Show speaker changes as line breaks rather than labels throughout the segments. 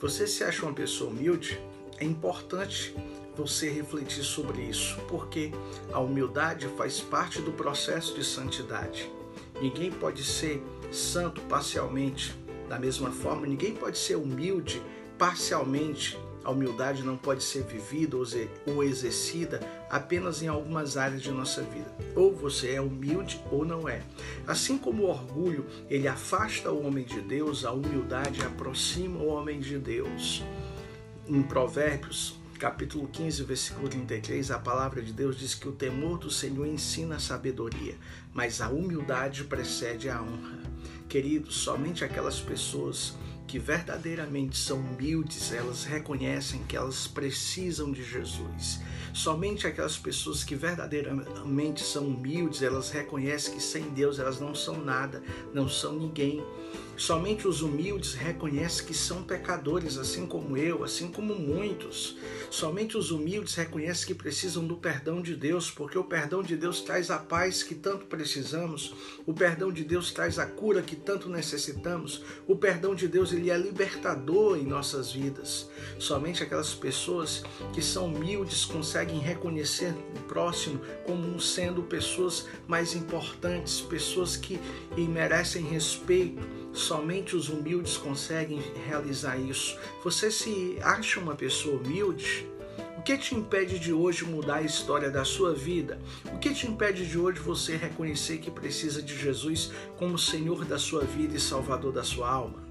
Você se acha uma pessoa humilde? É importante você refletir sobre isso, porque a humildade faz parte do processo de santidade. Ninguém pode ser santo parcialmente. Da mesma forma, ninguém pode ser humilde parcialmente a humildade não pode ser vivida ou exercida apenas em algumas áreas de nossa vida. Ou você é humilde ou não é. Assim como o orgulho, ele afasta o homem de Deus, a humildade aproxima o homem de Deus. Em Provérbios, capítulo 15, versículo 33, a palavra de Deus diz que o temor do Senhor ensina a sabedoria, mas a humildade precede a honra. Queridos, somente aquelas pessoas que verdadeiramente são humildes, elas reconhecem que elas precisam de Jesus. Somente aquelas pessoas que verdadeiramente são humildes, elas reconhecem que sem Deus elas não são nada, não são ninguém. Somente os humildes reconhecem que são pecadores, assim como eu, assim como muitos. Somente os humildes reconhecem que precisam do perdão de Deus, porque o perdão de Deus traz a paz que tanto precisamos, o perdão de Deus traz a cura que tanto necessitamos, o perdão de Deus ele é libertador em nossas vidas. Somente aquelas pessoas que são humildes conseguem reconhecer o próximo como sendo pessoas mais importantes, pessoas que merecem respeito Somente os humildes conseguem realizar isso. Você se acha uma pessoa humilde? O que te impede de hoje mudar a história da sua vida? O que te impede de hoje você reconhecer que precisa de Jesus como Senhor da sua vida e Salvador da sua alma?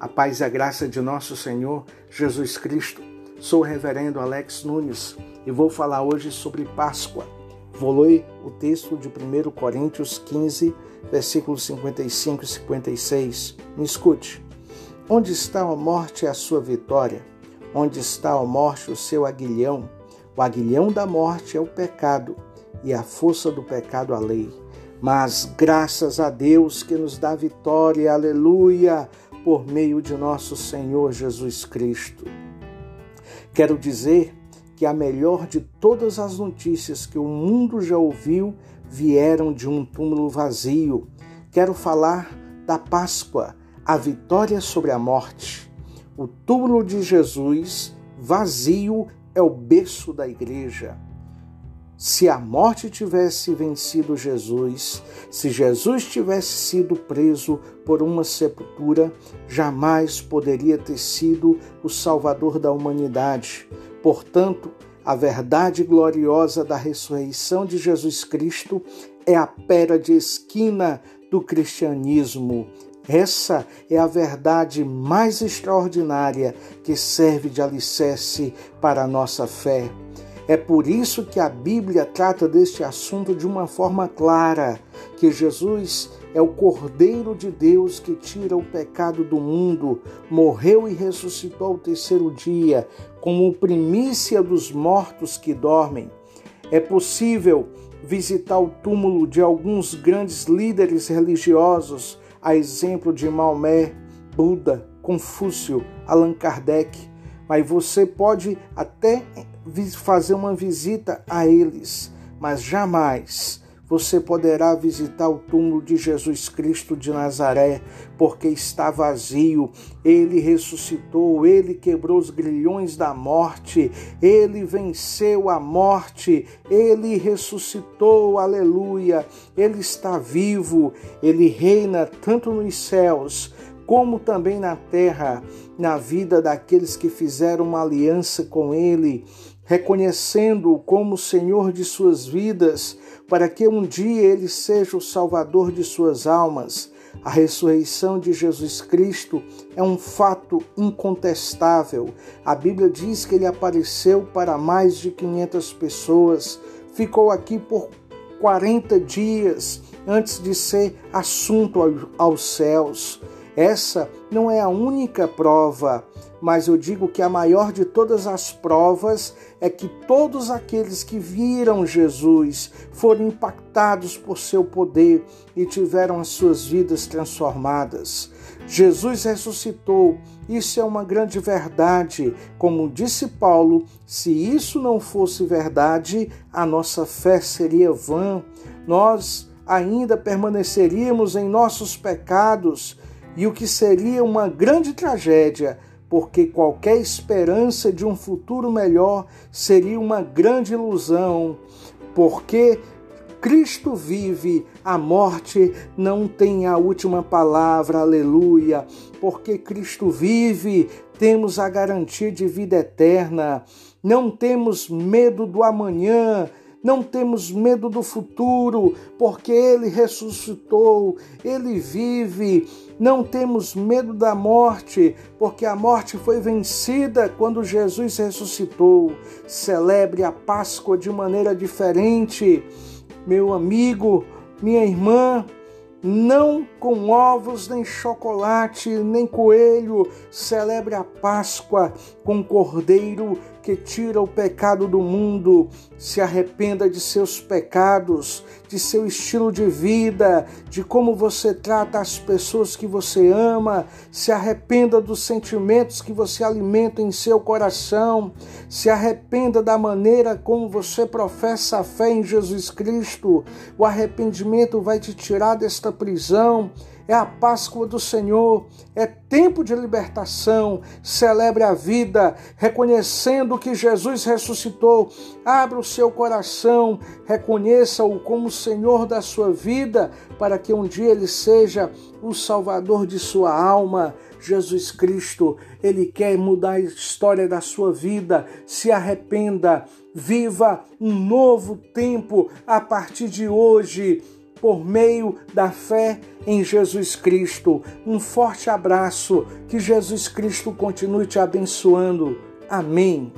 A paz e a graça de nosso Senhor Jesus Cristo Sou o reverendo Alex Nunes e vou falar hoje sobre Páscoa. Vou ler o texto de 1 Coríntios 15, versículos 55 e 56. Me escute. Onde está a morte a sua vitória? Onde está a morte o seu aguilhão? O aguilhão da morte é o pecado e a força do pecado a lei. Mas graças a Deus que nos dá vitória, aleluia, por meio de nosso Senhor Jesus Cristo. Quero dizer que a melhor de todas as notícias que o mundo já ouviu vieram de um túmulo vazio. Quero falar da Páscoa, a vitória sobre a morte. O túmulo de Jesus, vazio, é o berço da igreja. Se a morte tivesse vencido Jesus, se Jesus tivesse sido preso por uma sepultura, jamais poderia ter sido o Salvador da humanidade. Portanto, a verdade gloriosa da ressurreição de Jesus Cristo é a pera de esquina do cristianismo. Essa é a verdade mais extraordinária que serve de alicerce para a nossa fé. É por isso que a Bíblia trata deste assunto de uma forma clara, que Jesus é o Cordeiro de Deus que tira o pecado do mundo, morreu e ressuscitou ao terceiro dia, como primícia dos mortos que dormem. É possível visitar o túmulo de alguns grandes líderes religiosos, a exemplo de Maomé, Buda, Confúcio, Allan Kardec, mas você pode até fazer uma visita a eles, mas jamais você poderá visitar o túmulo de Jesus Cristo de Nazaré, porque está vazio. Ele ressuscitou, ele quebrou os grilhões da morte, ele venceu a morte, ele ressuscitou, aleluia. Ele está vivo, ele reina tanto nos céus como também na terra, na vida daqueles que fizeram uma aliança com ele reconhecendo-o como Senhor de suas vidas, para que um dia ele seja o Salvador de suas almas. A ressurreição de Jesus Cristo é um fato incontestável. A Bíblia diz que ele apareceu para mais de 500 pessoas, ficou aqui por 40 dias antes de ser assunto aos céus. Essa não é a única prova, mas eu digo que a maior de todas as provas é que todos aqueles que viram Jesus foram impactados por seu poder e tiveram as suas vidas transformadas. Jesus ressuscitou, isso é uma grande verdade. Como disse Paulo, se isso não fosse verdade, a nossa fé seria vã. Nós ainda permaneceríamos em nossos pecados e o que seria uma grande tragédia, porque qualquer esperança de um futuro melhor seria uma grande ilusão, porque Cristo vive, a morte não tem a última palavra, aleluia. Porque Cristo vive, temos a garantia de vida eterna, não temos medo do amanhã, não temos medo do futuro, porque Ele ressuscitou, Ele vive. Não temos medo da morte, porque a morte foi vencida quando Jesus ressuscitou. Celebre a Páscoa de maneira diferente. Meu amigo, minha irmã, não com ovos, nem chocolate, nem coelho. Celebre a Páscoa com cordeiro que tira o pecado do mundo. Se arrependa de seus pecados, de seu estilo de vida, de como você trata as pessoas que você ama. Se arrependa dos sentimentos que você alimenta em seu coração. Se arrependa da maneira como você professa a fé em Jesus Cristo. O arrependimento vai te tirar desta prisão é a Páscoa do Senhor, é tempo de libertação. Celebre a vida, reconhecendo que Jesus ressuscitou. Abra o seu coração, reconheça-o como Senhor da sua vida, para que um dia ele seja o Salvador de sua alma. Jesus Cristo, Ele quer mudar a história da sua vida. Se arrependa, viva um novo tempo a partir de hoje por meio da fé em Jesus Cristo. Um forte abraço, que Jesus Cristo continue te abençoando. Amém.